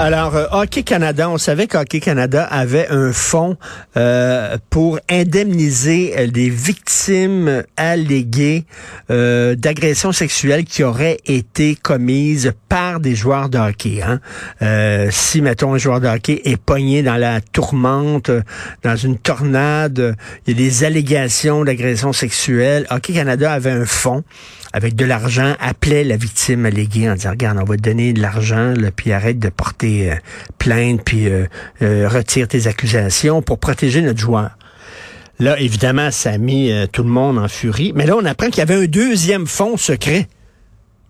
Alors, euh, Hockey Canada, on savait qu'Hockey Canada avait un fonds euh, pour indemniser euh, des victimes alléguées euh, d'agressions sexuelles qui auraient été commises par des joueurs de hockey. Hein. Euh, si, mettons, un joueur de hockey est pogné dans la tourmente, dans une tornade, il y a des allégations d'agressions sexuelles, Hockey Canada avait un fonds avec de l'argent, appelait la victime alléguée en disant, regarde, on va te donner de l'argent, puis arrête de porter euh, plainte, puis euh, euh, retire tes accusations pour protéger notre joueur. Là, évidemment, ça a mis tout le monde en furie. Mais là, on apprend qu'il y avait un deuxième fonds secret.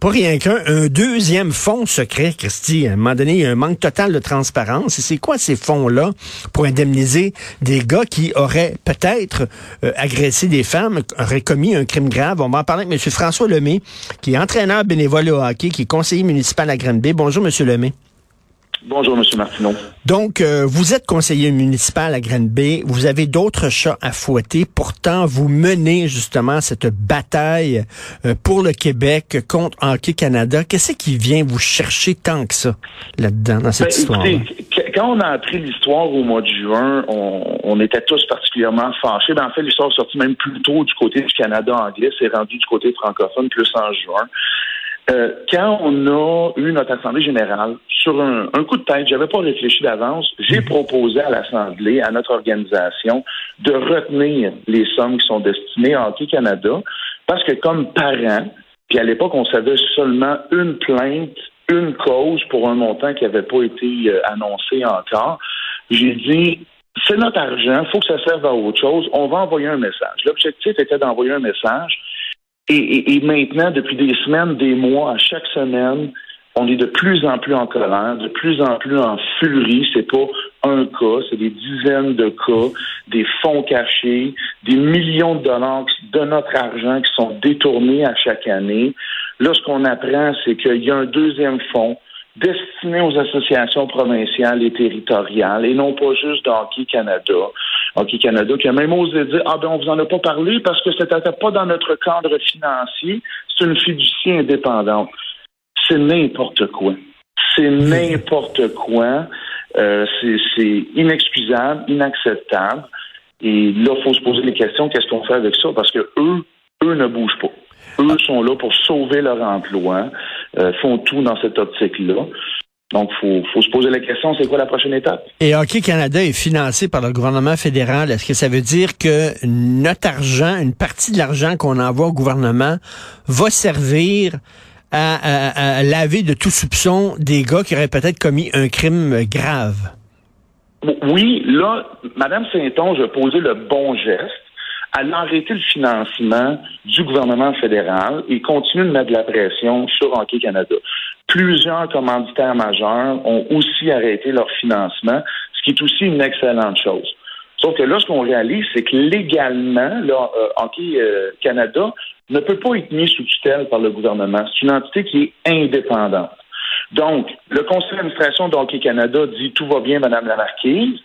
Pas rien qu'un, un deuxième fonds secret, Christy. À un moment donné, il y a un manque total de transparence. Et c'est quoi ces fonds-là pour indemniser des gars qui auraient peut-être euh, agressé des femmes, auraient commis un crime grave? On va en parler avec M. François Lemay, qui est entraîneur bénévole au hockey, qui est conseiller municipal à Granby. Bonjour, M. Lemay. Bonjour, M. Martineau. Donc, euh, vous êtes conseiller municipal à Granby. Vous avez d'autres chats à fouetter. Pourtant, vous menez justement cette bataille euh, pour le Québec contre Hockey Canada. Qu'est-ce qui vient vous chercher tant que ça là-dedans, dans cette Ben, histoire écoutez, qu- quand on a appris l'histoire au mois de juin, on, on était tous particulièrement fâchés. Ben, en fait, l'histoire est sortie même plus tôt du côté du Canada anglais. C'est rendu du côté francophone plus en juin. Euh, quand on a eu notre Assemblée générale, sur un, coup de tête, j'avais pas réfléchi d'avance, j'ai proposé à l'Assemblée, à notre organisation, de retenir les sommes qui sont destinées à Hockey Canada, parce que comme parent, puis à l'époque, on savait seulement une plainte, une cause pour un montant qui n'avait pas été euh, annoncé encore. J'ai dit, c'est notre argent, il faut que ça serve à autre chose, on va envoyer un message. L'objectif était d'envoyer un message. Et, et- et maintenant, depuis des semaines, des mois, à chaque semaine, on est de plus en plus en colère, de plus en plus en furie. C'est pas un cas, c'est des dizaines de cas, des fonds cachés, des millions de dollars de notre argent qui sont détournés à chaque année. Là, ce qu'on apprend, c'est qu'il y a un deuxième fonds destiné aux associations provinciales et territoriales et non pas juste d'Hockey Canada. Hockey Canada qui a même osé dire Ah ben on vous en a pas parlé parce que c'était pas dans notre cadre financier, c'est une fiducie indépendante. C'est n'importe quoi. C'est n'importe quoi. Euh, c'est c'est inexcusable, inacceptable. Et là, il faut se poser des questions, qu'est-ce qu'on fait avec ça? Parce que eux, eux ne bougent pas. Eux sont là pour sauver leur emploi, euh, font tout dans cette optique-là. Donc, il faut, faut se poser la question, c'est quoi la prochaine étape? Et Hockey Canada est financé par le gouvernement fédéral. Est-ce que ça veut dire que notre argent, une partie de l'argent qu'on envoie au gouvernement, va servir à, à- à laver de tout soupçon des gars qui auraient peut-être commis un crime grave? Oui, là, Mme Saint-Onge a posé le bon geste. Elle a arrêté le financement du gouvernement fédéral et continue de mettre de la pression sur Hockey Canada. Plusieurs commanditaires majeurs ont aussi arrêté leur financement, ce qui est aussi une excellente chose. Sauf que là, ce qu'on réalise, c'est que légalement, là, euh, Hockey euh, Canada ne peut pas être mis sous tutelle par le gouvernement. C'est une entité qui est indépendante. Donc, le conseil d'administration de Hockey Canada dit tout va bien, Madame la Marquise.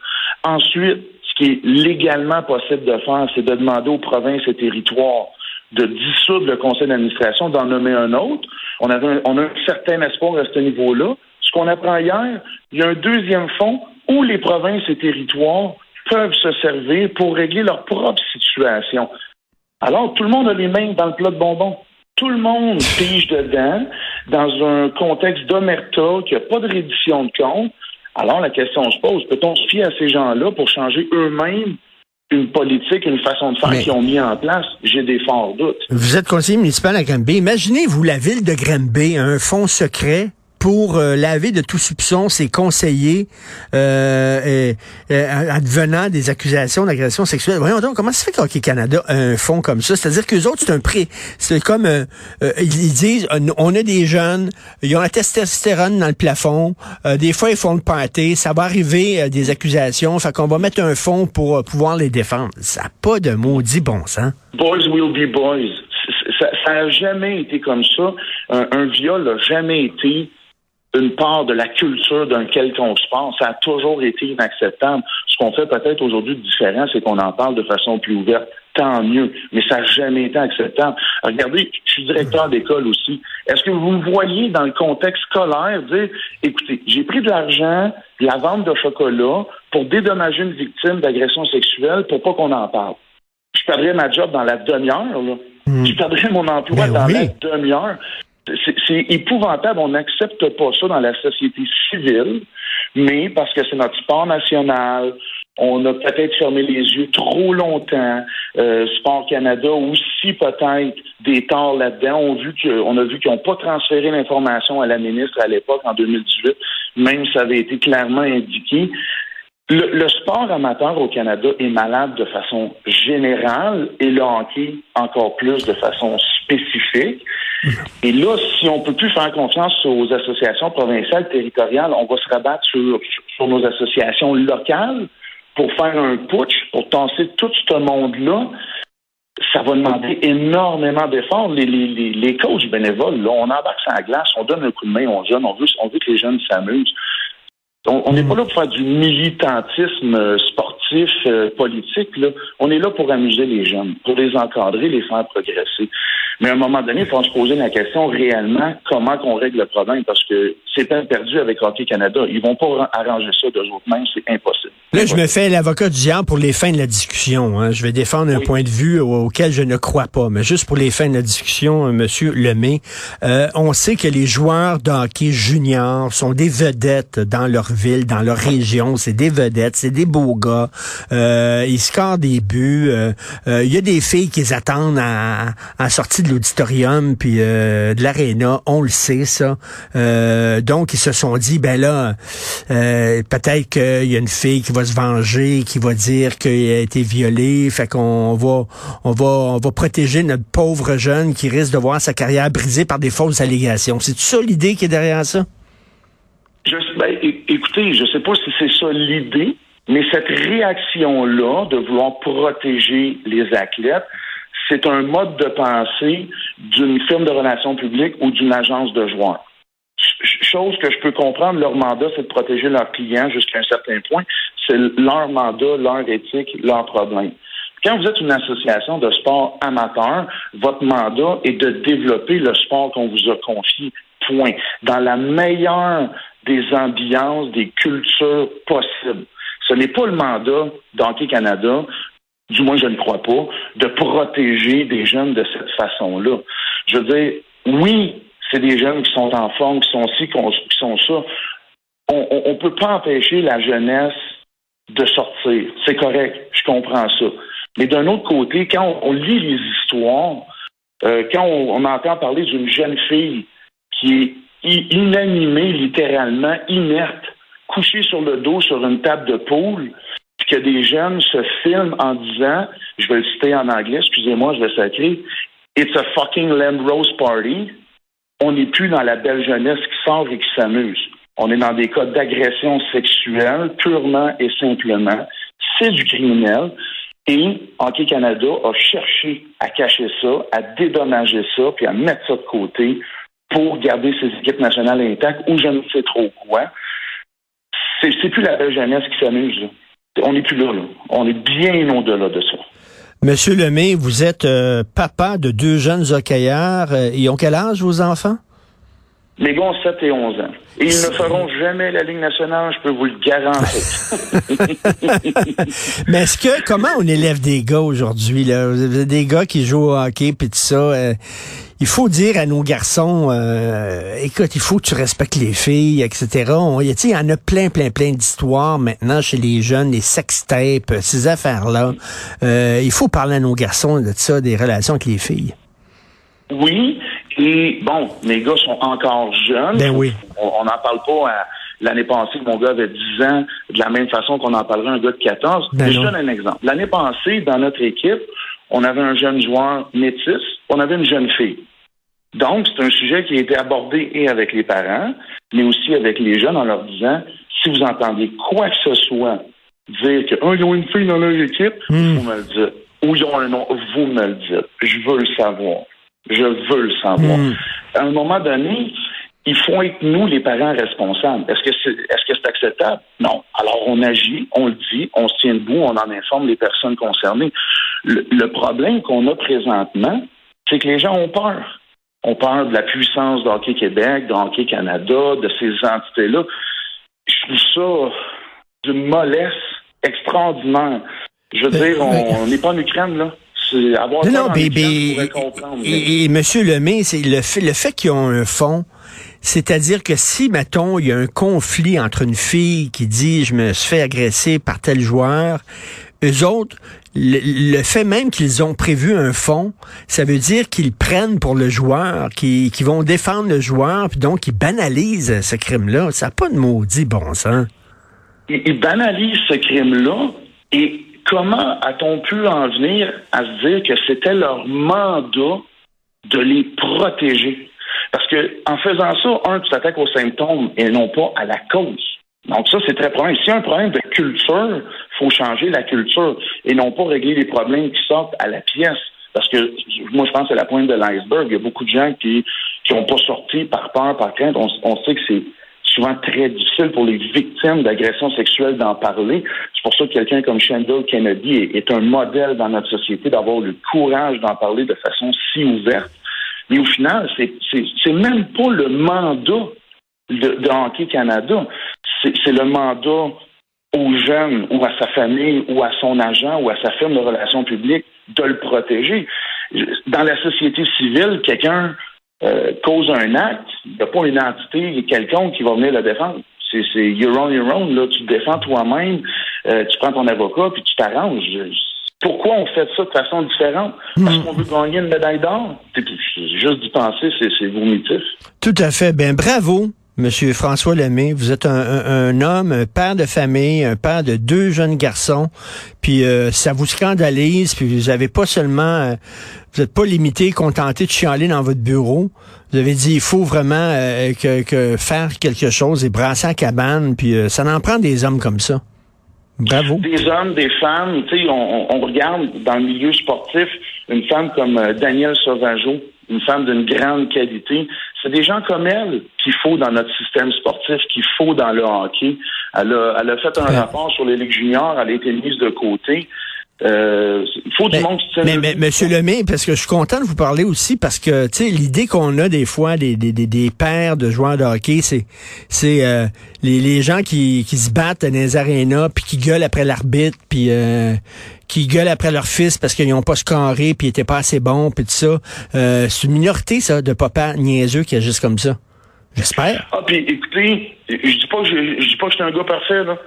Ensuite, ce qui est légalement possible de faire, c'est de demander aux provinces et territoires de dissoudre le conseil d'administration, d'en nommer un autre. On, a un certain espoir à ce niveau-là. Ce qu'on apprend hier, il y a un deuxième fonds où les provinces et territoires peuvent se servir pour régler leur propre situation. Alors, tout le monde a les mains dans le plat de bonbons. Tout le monde pige dedans dans un contexte d'omerta, qu'il n'y a pas de reddition de compte. Alors, la question se pose, peut-on se fier à ces gens-là pour changer eux-mêmes une politique, une façon de faire qu'ils ont mis en place? J'ai des forts doutes. Vous êtes conseiller municipal à Granby. Imaginez-vous la ville de Granby, un fonds secret pour euh, laver de tout soupçon ses conseillers euh, euh, advenant des accusations d'agression sexuelle. Voyons donc, comment ça fait qu'Hockey Canada a un fonds comme ça? C'est-à-dire qu'eux autres, c'est un prix. C'est comme, euh, euh, ils disent, on a des jeunes, ils ont la testostérone dans le plafond, des fois ils font le party, ça va arriver des accusations, fait qu'on va mettre un fonds pour pouvoir les défendre. Ça n'a pas de maudit bon sens. Boys will be boys. Ça n'a jamais été comme ça. Un, un viol n'a jamais été une part de la culture d'un quelconque sport. Ça a toujours été inacceptable. Ce qu'on fait peut-être aujourd'hui de différent, c'est qu'on en parle de façon plus ouverte. Tant mieux. Mais ça n'a jamais été acceptable. Regardez, je suis directeur d'école aussi. Est-ce que vous me voyez dans le contexte scolaire dire, écoutez, j'ai pris de l'argent de la vente de chocolat pour dédommager une victime d'agression sexuelle pour pas qu'on en parle. Je perdrais ma job dans la demi-heure, là. Hmm. Je perdrais mon emploi ben dans la demi-heure. C'est épouvantable. On n'accepte pas ça dans la société civile, mais parce que c'est notre sport national, on a peut-être fermé les yeux trop longtemps. Euh, sport Canada aussi peut-être des torts là-dedans. On, vu on a vu qu'ils n'ont pas transféré l'information à la ministre à l'époque en 2018, même si ça avait été clairement indiqué. Le, sport amateur au Canada est malade de façon générale et le hockey encore plus de façon spécifique. Et là, si on peut plus faire confiance aux associations provinciales, territoriales, on va se rabattre sur, sur nos associations locales pour faire un putsch, pour tasser tout ce monde-là. Ça va demander énormément d'efforts. Les, les, les, coachs bénévoles, là, on embarque la glace, on donne un coup de main aux jeunes, on veut, on veut que les jeunes s'amusent. On n'est pas là pour faire du militantisme euh, sportif, euh, politique. Là. On est là pour amuser les jeunes, pour les encadrer, les faire progresser. Mais à un moment donné, il faut se poser la question réellement comment qu'on règle le problème parce que c'est perdu avec Hockey Canada. Ils vont pas arranger ça d'eux autres mêmes, c'est impossible. Là, je me fais l'avocat du diable pour les fins de la discussion. Hein. Je vais défendre un point de vue auquel je ne crois pas, mais juste pour les fins de la discussion, euh, Monsieur Lemay, euh, on sait que les joueurs de hockey junior sont des vedettes dans leur ville, dans leur région. C'est des vedettes, c'est des beaux gars. Euh, ils scorent des buts. Euh, il y a des filles qui attendent à, à sortir de l'auditorium puis euh, de l'aréna, on le sait ça. Euh, donc ils se sont dit ben là euh, peut-être qu'il y a une fille qui va se venger, qui va dire qu'elle a été violée, fait qu'on va on va on va protéger notre pauvre jeune qui risque de voir sa carrière brisée par des fausses allégations. C'est ça l'idée qui est derrière ça? Je, ben, écoutez, je sais pas si c'est ça l'idée, mais cette réaction-là de vouloir protéger les athlètes, c'est un mode de pensée d'une firme de relations publiques ou d'une agence de joueurs. Chose que je peux comprendre, leur mandat, c'est de protéger leurs clients jusqu'à un certain point. C'est leur mandat, leur éthique, leur problème. Quand vous êtes une association de sport amateur, votre mandat est de développer le sport qu'on vous a confié. Point. Dans la meilleure des ambiances, des cultures possibles. Ce n'est pas le mandat d'Hockey Canada du moins je ne crois pas, de protéger des jeunes de cette façon-là. Je veux dire, oui, c'est des jeunes qui sont en forme, qui sont ci, qui sont ça. On ne peut pas empêcher la jeunesse de sortir. C'est correct, je comprends ça. Mais d'un autre côté, quand on, lit les histoires, euh, quand on, entend parler d'une jeune fille qui est inanimée, littéralement, inerte, couchée sur le dos sur une table de poule, que des jeunes se filment en disant, je vais le citer en anglais, excusez-moi, je vais sacrer, It's a fucking land rose party. On n'est plus dans la belle jeunesse qui sort et qui s'amuse. On est dans des cas d'agression sexuelle purement et simplement. C'est du criminel. Et Hockey Canada a cherché à cacher ça, à dédommager ça, puis à mettre ça de côté pour garder ses équipes nationales intactes ou je ne sais trop quoi. C'est plus la belle qui s'amuse. On n'est plus là, On est bien au-delà de ça. Monsieur Lemay, vous êtes euh, papa de deux jeunes hockeyeurs. Euh, ils ont quel âge, vos enfants? Les gars ont 7 et 11 ans. Et ils ne feront jamais la Ligue nationale, je peux vous le garantir. Mais est-ce que, comment on élève des gars aujourd'hui, là? Vous avez des gars qui jouent au hockey puis tout ça. Euh, il faut dire à nos garçons, euh, écoute, il faut que tu respectes les filles, etc. il y en a plein, plein, plein d'histoires maintenant chez les jeunes, les sextapes, ces affaires-là. Euh, il faut parler à nos garçons de ça, des relations avec les filles. Oui, et bon, mes gars sont encore jeunes. Ben oui. On n'en parle pas à l'année passée, mon gars avait 10 ans, de la même façon qu'on en parlerait un gars de 14. Ben je donne un exemple. L'année passée, dans notre équipe, on avait un jeune joueur métis, on avait une jeune fille. Donc, c'est un sujet qui a été abordé et avec les parents, mais aussi avec les jeunes en leur disant, si vous entendez quoi que ce soit dire qu'ils ont une fille dans leur équipe, hmm. vous me le dites. Ou ils ont un nom, vous me le dites. Je veux le savoir. Je veux le savoir. Hmm. À un moment donné, il faut être nous les parents responsables. Est-ce que c'est est-ce que c'est acceptable? Non. Alors on agit, on le dit, on se tient debout, on en informe les personnes concernées. Le, problème qu'on a présentement, c'est que les gens ont peur. On peur de la puissance de Hockey Québec, de Hockey Canada, de ces entités-là. Je trouve ça d'une mollesse extraordinaire. Je veux dire, on n'est pas en Ukraine, là. Avoir non, non, bébé. Et, et, Monsieur Lemay, c'est le fait, le fait qu'ils ont un fonds, c'est-à-dire que si, mettons, il y a un conflit entre une fille qui dit je me suis fait agresser par tel joueur, eux autres, le, fait même qu'ils ont prévu un fonds, ça veut dire qu'ils prennent pour le joueur, qu'ils vont défendre le joueur, puis donc ils banalisent ce crime-là. Ça n'a pas de maudit bon sens. Ils banalisent ce crime-là et comment a-t-on pu en venir à se dire que c'était leur mandat de les protéger? Parce que en faisant ça, un, tu t'attaques aux symptômes et non pas à la cause. Donc ça, c'est très problème. S'il y a un problème de culture, faut changer la culture et non pas régler les problèmes qui sortent à la pièce. Parce que moi, je pense que c'est la pointe de l'iceberg. Il y a beaucoup de gens qui n'ont pas sorti par peur, par crainte. On, sait que c'est souvent très difficile pour les victimes d'agressions sexuelles d'en parler. C'est pour ça que quelqu'un comme Shandell Kennedy est, un modèle dans notre société d'avoir le courage d'en parler de façon si ouverte. Mais au final, c'est même pas le mandat de, de Canada. C'est le mandat aux jeunes ou à sa famille ou à son agent ou à sa firme de relations publiques de le protéger. Dans la société civile, quelqu'un euh, cause un acte, il n'y a pas une entité quelconque qui va venir le défendre. C'est you're on your own, là. Tu te défends toi-même, euh, tu prends ton avocat, puis tu t'arranges. Pourquoi on fait ça de façon différente? Parce qu'on veut gagner une médaille d'or? Juste d'y penser, c'est vomitif. Tout à fait. Ben bravo. Monsieur François Lemay, vous êtes un, homme, un père de famille, un père de deux jeunes garçons, puis euh, ça vous scandalise, puis vous avez pas seulement, euh, vous n'êtes pas limité, contenté de chialer dans votre bureau. Vous avez dit il faut vraiment euh, que, faire quelque chose et brasser la cabane, puis ça en prend des hommes comme ça. Bravo. Des hommes, des femmes, tu sais, on, on, regarde dans le milieu sportif une femme comme Danielle Sauvageau, une femme d'une grande qualité. C'est des gens comme elle qu'il faut dans notre système sportif, qu'il faut dans le hockey. Elle a, elle a fait un rapport sur les ligues juniors, elle a été mise de côté. Euh, il faut du monde qui Mais, mais Monsieur Lemay, parce que je suis content de vous parler aussi parce que tu sais l'idée qu'on a des fois des, des, des, pères de joueurs de hockey, c'est c'est euh, les, les gens qui, qui se battent dans les arénas puis qui gueulent après l'arbitre puis euh, qui gueulent après leur fils parce qu'ils n'ont pas scoré puis ils étaient pas assez bons puis tout ça. Euh, c'est une minorité ça de papa niaiseux qui agissent comme ça. J'espère. Ah puis écoutez, je dis pas que je, je dis pas que je suis un gars parfait là.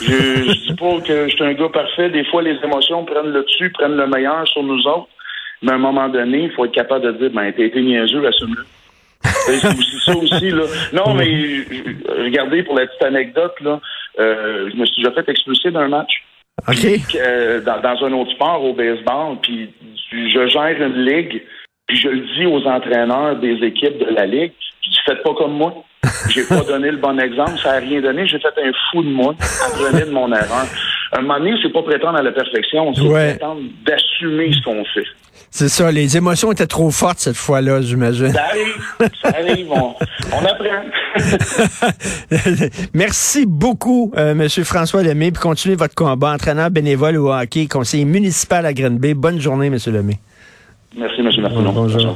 Je, je dis pas que je suis un gars parfait. Des fois, les émotions prennent le dessus, prennent le meilleur sur nous autres. Mais à un moment donné, il faut être capable de dire, ben, t'as été niaiseux, assume-le. C'est aussi ça aussi, là. Non, mais regardez, pour la petite anecdote, là, euh, je me suis déjà fait expulser d'un match. OK. Euh, dans, dans, un autre sport, au baseball, puis je gère une ligue, puis je le dis aux entraîneurs des équipes de la ligue, je dis, faites pas comme moi. J'ai pas donné le bon exemple, ça a rien donné. J'ai fait un fou de moi, apprenez de mon erreur. Un moment donné, c'est pas prétendre à la perfection, c'est prétendre d'assumer ce qu'on fait. C'est ça, les émotions étaient trop fortes cette fois-là, j'imagine. Ça arrive, ça arrive, on, apprend. Merci beaucoup, euh, Monsieur François Lemay, puis continuez votre combat, entraîneur bénévole au hockey, conseiller municipal à Green Bay. Bonne journée, Monsieur Lemay. Merci, M. Martineau. Bonjour.